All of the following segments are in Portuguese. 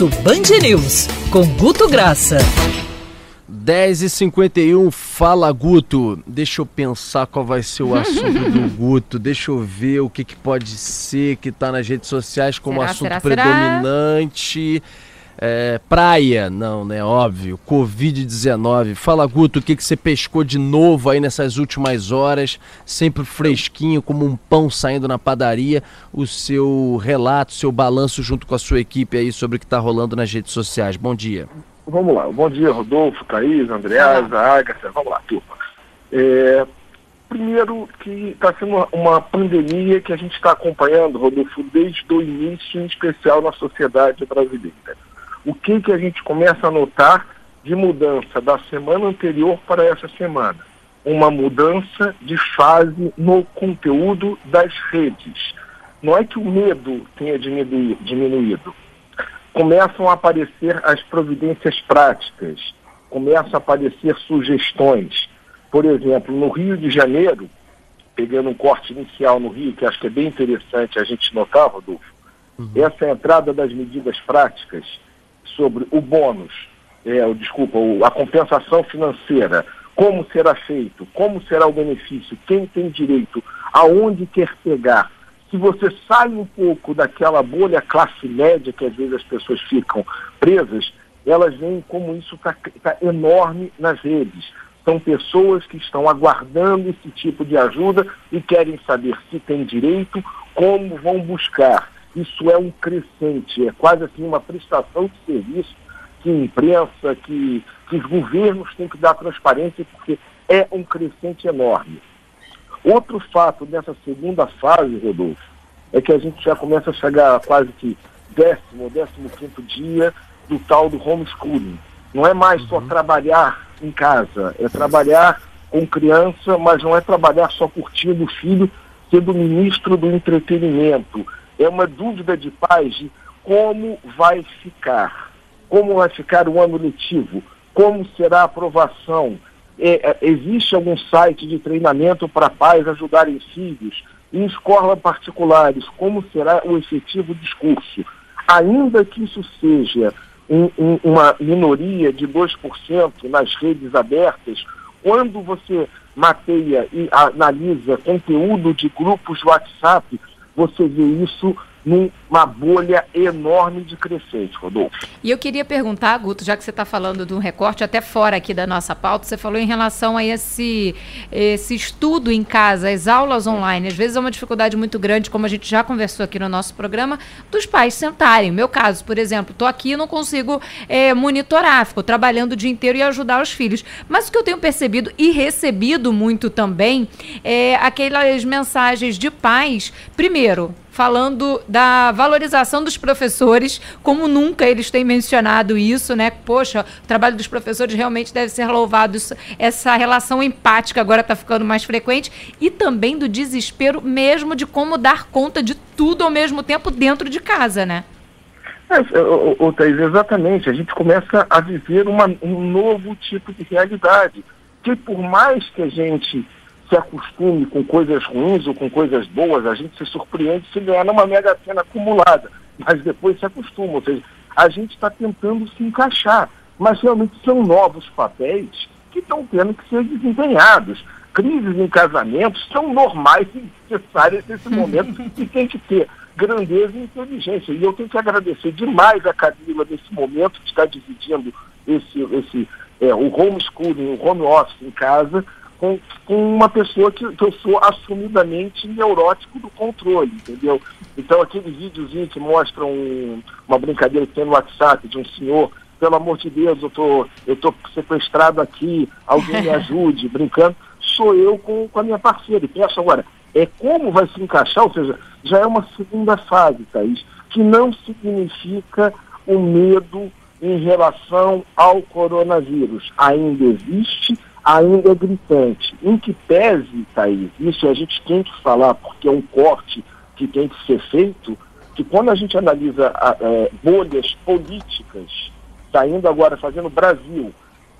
Almoço Band News, com Guto Graça. 10h51, fala Guto. Deixa eu pensar qual vai ser o assunto do Guto. Deixa eu ver o que, que pode ser que está nas redes sociais como será, assunto será, predominante. Será? É, praia, não, né? Óbvio. Covid-19. Fala, Guto, o que, que você pescou de novo aí nessas últimas horas? Sempre fresquinho, como um pão saindo na padaria. O seu relato, seu balanço junto com a sua equipe aí sobre o que está rolando nas redes sociais. Bom dia. Vamos lá. Bom dia, Rodolfo, Thaís, Andreasa, Agatha. Vamos lá, turma. É, primeiro que está sendo uma pandemia que a gente está acompanhando, Rodolfo, desde o início, em especial na sociedade brasileira o que, que a gente começa a notar de mudança da semana anterior para essa semana? Uma mudança de fase no conteúdo das redes. Não é que o medo tenha diminuído. Começam a aparecer as providências práticas, começam a aparecer sugestões. Por exemplo, no Rio de Janeiro, pegando um corte inicial no Rio, que acho que é bem interessante a gente notar, Rodolfo, uhum. essa entrada das medidas práticas sobre o bônus, é, desculpa, a compensação financeira, como será feito, como será o benefício, quem tem direito, aonde quer pegar. Se você sai um pouco daquela bolha classe média que às vezes as pessoas ficam presas, elas veem como isso está tá enorme nas redes. São pessoas que estão aguardando esse tipo de ajuda e querem saber se tem direito, como vão buscar isso é um crescente, é quase assim uma prestação de serviço que imprensa, que, que os governos têm que dar transparência, porque é um crescente enorme. Outro fato dessa segunda fase, Rodolfo, é que a gente já começa a chegar a quase que décimo ou décimo quinto dia do tal do homeschooling. Não é mais só uhum. trabalhar em casa, é trabalhar com criança, mas não é trabalhar só curtindo o filho, sendo ministro do entretenimento, é uma dúvida de pais de como vai ficar, como vai ficar o ano letivo, como será a aprovação. É, é, existe algum site de treinamento para pais ajudarem filhos? Em escolas particulares, como será o efetivo discurso? Ainda que isso seja um, um, uma minoria de 2% nas redes abertas, quando você mapeia e analisa conteúdo de grupos WhatsApp, você vê isso numa bolha enorme de crescente, Rodolfo. E eu queria perguntar, Guto, já que você está falando de um recorte até fora aqui da nossa pauta, você falou em relação a esse, esse estudo em casa, as aulas online. Às vezes é uma dificuldade muito grande, como a gente já conversou aqui no nosso programa, dos pais sentarem. Meu caso, por exemplo, estou aqui e não consigo é, monitorar, fico trabalhando o dia inteiro e ajudar os filhos. Mas o que eu tenho percebido e recebido muito também é aquelas mensagens de pais, primeiro, falando da valorização dos professores, como nunca eles têm mencionado isso, né? Poxa, o trabalho dos professores realmente deve ser louvado. Isso, essa relação empática agora está ficando mais frequente e também do desespero mesmo de como dar conta de tudo ao mesmo tempo dentro de casa, né? É, o, Thaís, exatamente. A gente começa a viver uma, um novo tipo de realidade. Que por mais que a gente se acostume com coisas ruins ou com coisas boas, a gente se surpreende se ganhar numa mega cena acumulada, mas depois se acostuma, ou seja, a gente está tentando se encaixar, mas realmente são novos papéis que estão tendo que ser desempenhados. Crises em casamentos são normais e necessárias nesse momento e tem que ter grandeza e inteligência. E eu tenho que agradecer demais a Camila nesse momento que está dividindo esse, esse é, o homeschooling, o home office em casa, com, com uma pessoa que, que eu sou assumidamente neurótico do controle, entendeu? Então aquele videozinho que mostra um, uma brincadeira que tem no WhatsApp de um senhor, pelo amor de Deus, eu tô, eu tô sequestrado aqui, alguém me ajude, brincando, sou eu com, com a minha parceira. E penso agora, é como vai se encaixar, ou seja, já é uma segunda fase, Thaís, que não significa o medo em relação ao coronavírus. Ainda existe ainda é gritante. Em que pese, Thaís, isso a gente tem que falar, porque é um corte que tem que ser feito, que quando a gente analisa é, bolhas políticas, saindo agora, fazendo Brasil,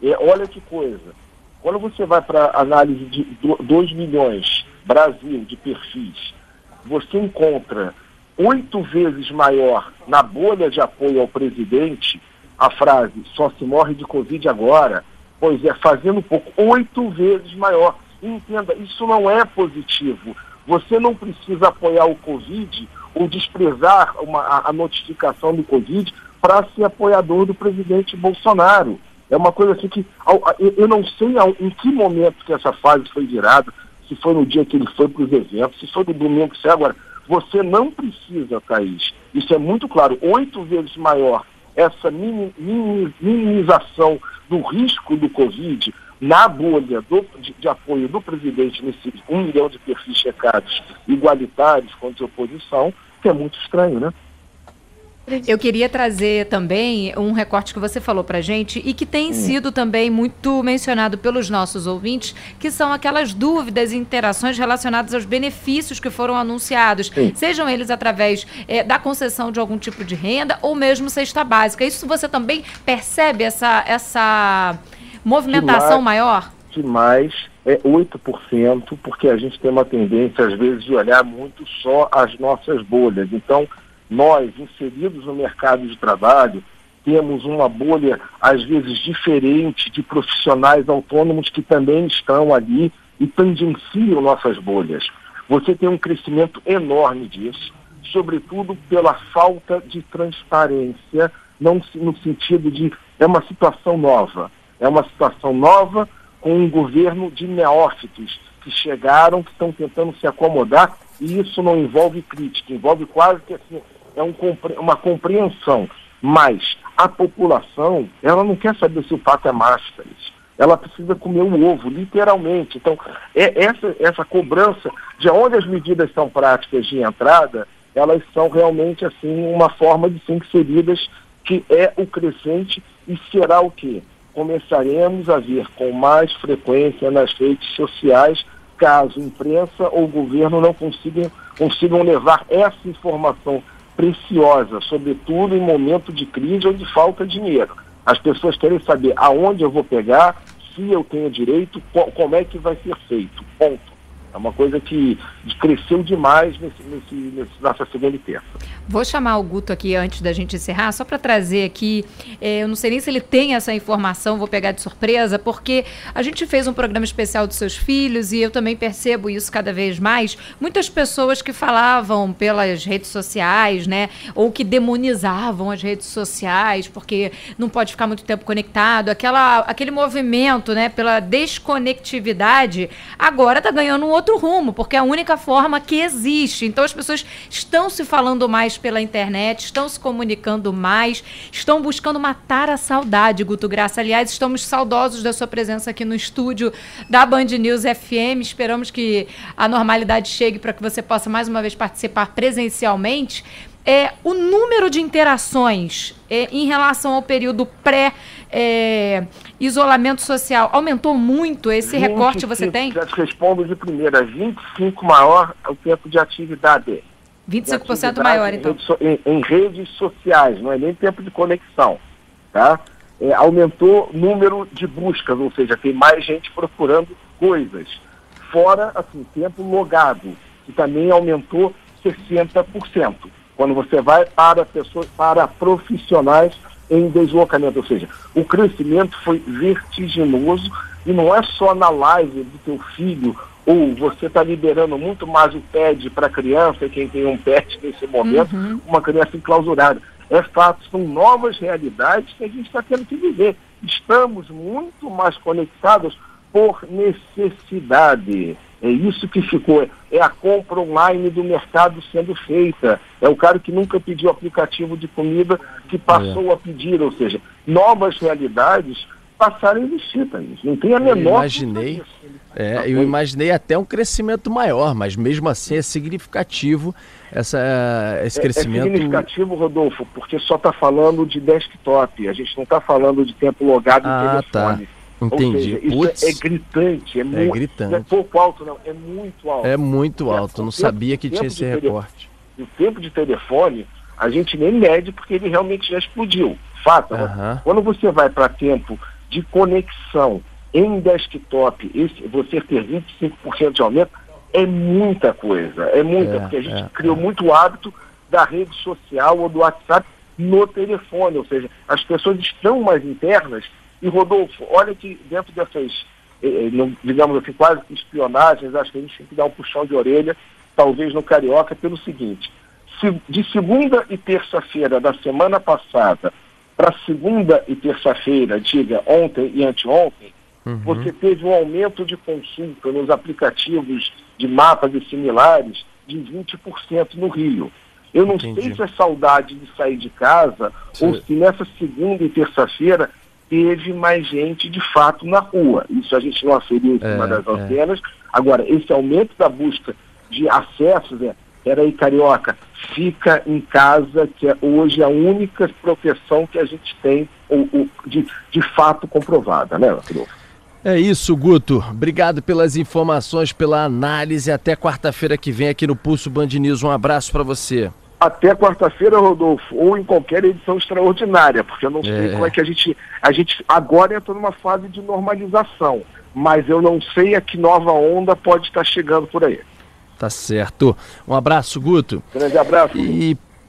é, olha que coisa. Quando você vai para análise de 2 milhões, Brasil, de perfis, você encontra oito vezes maior na bolha de apoio ao presidente a frase só se morre de Covid agora. Pois é, fazendo pouco, oito vezes maior. Entenda, isso não é positivo. Você não precisa apoiar o Covid ou desprezar uma, a, notificação do Covid para ser apoiador do presidente Bolsonaro. É uma coisa assim que eu não sei em que momento que essa fase foi virada, se foi no dia que ele foi para os eventos, se foi no domingo, se é agora. Você não precisa, Thaís. Isso é muito claro. Oito vezes maior essa minimização do risco do Covid na bolha do, de, de, apoio do presidente nesses um milhão de perfis checados igualitários contra a oposição, que é muito estranho, né? Eu queria trazer também um recorte que você falou para gente e que tem hum. sido também muito mencionado pelos nossos ouvintes, que são aquelas dúvidas e interações relacionadas aos benefícios que foram anunciados, Sim. sejam eles através é, da concessão de algum tipo de renda ou mesmo cesta básica. Isso você também percebe essa, essa movimentação que maior? Que mais é 8%, porque a gente tem uma tendência, às vezes, de olhar muito só as nossas bolhas. Então, nós, inseridos no mercado de trabalho, temos uma bolha, às vezes, diferente de profissionais autônomos que também estão ali e tangenciam nossas bolhas. Você tem um crescimento enorme disso, sobretudo pela falta de transparência, não no sentido de é uma situação nova. É uma situação nova com um governo de neófitos que chegaram, que estão tentando se acomodar, e isso não envolve crítica, envolve quase que assim, é um, uma compreensão. Mas a população, ela não quer saber se o pato é máscaras. Ela precisa comer o ovo, literalmente. Então, é essa, essa cobrança de onde as medidas são práticas de entrada, elas são realmente assim uma forma de ser inseridas que é o crescente e será o quê? Começaremos a ver com mais frequência nas redes sociais caso imprensa ou governo não consigam, consigam levar essa informação preciosa, sobretudo em momento de crise ou de falta de dinheiro. As pessoas querem saber aonde eu vou pegar, se eu tenho direito, como é que vai ser feito. Ponto. É uma coisa que cresceu demais nesse, nesse, nesse, nessa segunda terça. Vou chamar o Guto aqui antes da gente encerrar, só para trazer aqui, é, eu não sei nem se ele tem essa informação, vou pegar de surpresa, porque a gente fez um programa especial dos seus filhos e eu também percebo isso cada vez mais. Muitas pessoas que falavam pelas redes sociais, né, ou que demonizavam as redes sociais, porque não pode ficar muito tempo conectado, aquela, aquele movimento, né, pela desconectividade, agora está ganhando um outro rumo, porque é a única forma que existe. Então as pessoas estão se falando mais pela internet, estão se comunicando mais, estão buscando matar a saudade, Guto Graça. Aliás, estamos saudosos da sua presença aqui no estúdio da Band News FM. Esperamos que a normalidade chegue para que você possa mais uma vez participar presencialmente é, o número de interações é, em relação ao período pré é, isolamento social aumentou muito? Esse 25, recorte você tem? Já te respondo de primeira, 25 maior o tempo de atividade. 25% atividade maior, então. Em, em, redes sociais, não é nem tempo de conexão. Tá? É, aumentou o número de buscas, ou seja, tem mais gente procurando coisas. Fora, assim, tempo logado, que também aumentou 60% quando você vai para pessoas, para profissionais em deslocamento, ou seja, o crescimento foi vertiginoso e não é só na live do teu filho ou você está liberando muito mais o PED para a criança, quem tem um PED nesse momento, uhum. uma criança enclausurada. É fato, são novas realidades que a gente está tendo que viver. Estamos muito mais conectados por necessidade. É isso que ficou. É a compra online do mercado sendo feita. É o cara que nunca pediu aplicativo de comida que passou é. a pedir. Ou seja, novas realidades passaram a existir, Thaís. Não tem a menor. Eu imaginei, é, eu imaginei até um crescimento maior, mas mesmo assim é significativo essa, esse é, é crescimento. É significativo, Rodolfo, porque só está falando de desktop. A gente não está falando de tempo logado ah, em telefone. Tá. Entendi. Seja, isso é gritante, é, é muito, gritante. Não é pouco alto, não, é muito alto. É muito alto, não sabia que tinha esse recorte. O tempo de telefone, a gente nem mede porque ele realmente já explodiu. Fato. Quando você vai para tempo de conexão em desktop, esse, você ter 25% de aumento, é muita coisa. É muita, é, porque a gente é, criou é. muito hábito da rede social ou do WhatsApp no telefone, ou seja, as pessoas estão mais internas. E, Rodolfo, olha que dentro dessas, eh, eh digamos assim, quase espionagens, acho que a gente tem que dar um puxão de orelha, talvez no Carioca, pelo seguinte, se, de segunda e terça-feira da semana passada para segunda e terça-feira, diga ontem e anteontem, uhum. você teve um aumento de consulta nos aplicativos de mapas e similares de 20% no Rio. Eu não Entendi. sei se é saudade de sair de casa Sim. ou se nessa segunda e terça-feira teve mais gente de fato na rua. Isso a gente não aferiu em cima é, das é. antenas. É. Agora, esse aumento da busca de acessos, é, peraí, Carioca, fica em casa, que é hoje a única proteção que a gente tem ou, ou de, de fato comprovada, né, Rodolfo? É isso, Guto. Obrigado pelas informações, pela análise. Até quarta-feira que vem aqui no Pulso Band News. Um abraço para você. Até quarta-feira, Rodolfo, ou em qualquer edição extraordinária, porque eu não sei é. como é que a gente. A gente agora entra numa fase de normalização, mas eu não sei a que nova onda pode estar chegando por aí. Tá certo. Um abraço, Guto. Grande abraço. E